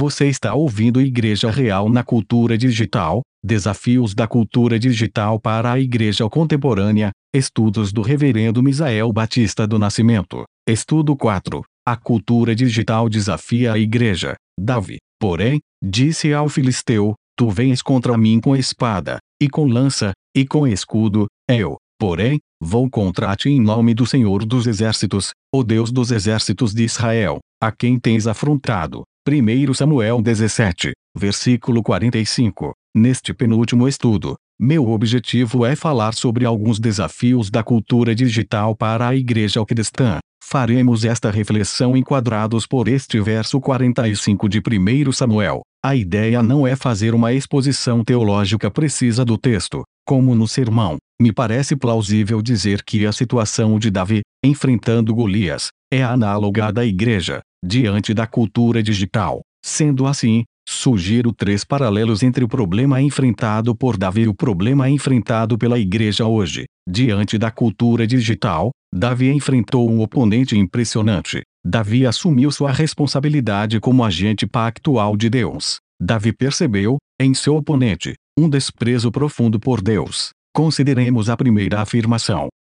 Você está ouvindo Igreja Real na Cultura Digital: Desafios da Cultura Digital para a Igreja Contemporânea. Estudos do Reverendo Misael Batista do Nascimento. Estudo 4. A cultura digital desafia a Igreja. Davi, porém, disse ao filisteu: Tu vens contra mim com espada, e com lança, e com escudo. Eu, porém, vou contra ti em nome do Senhor dos Exércitos, o Deus dos Exércitos de Israel, a quem tens afrontado. 1 Samuel 17, versículo 45. Neste penúltimo estudo, meu objetivo é falar sobre alguns desafios da cultura digital para a igreja cristã. Faremos esta reflexão enquadrados por este verso 45 de 1 Samuel. A ideia não é fazer uma exposição teológica precisa do texto, como no sermão. Me parece plausível dizer que a situação de Davi, enfrentando Golias, é análoga à da igreja, diante da cultura digital. Sendo assim, sugiro três paralelos entre o problema enfrentado por Davi e o problema enfrentado pela igreja hoje. Diante da cultura digital, Davi enfrentou um oponente impressionante. Davi assumiu sua responsabilidade como agente pactual de Deus. Davi percebeu, em seu oponente, um desprezo profundo por Deus. Consideremos a primeira afirmação.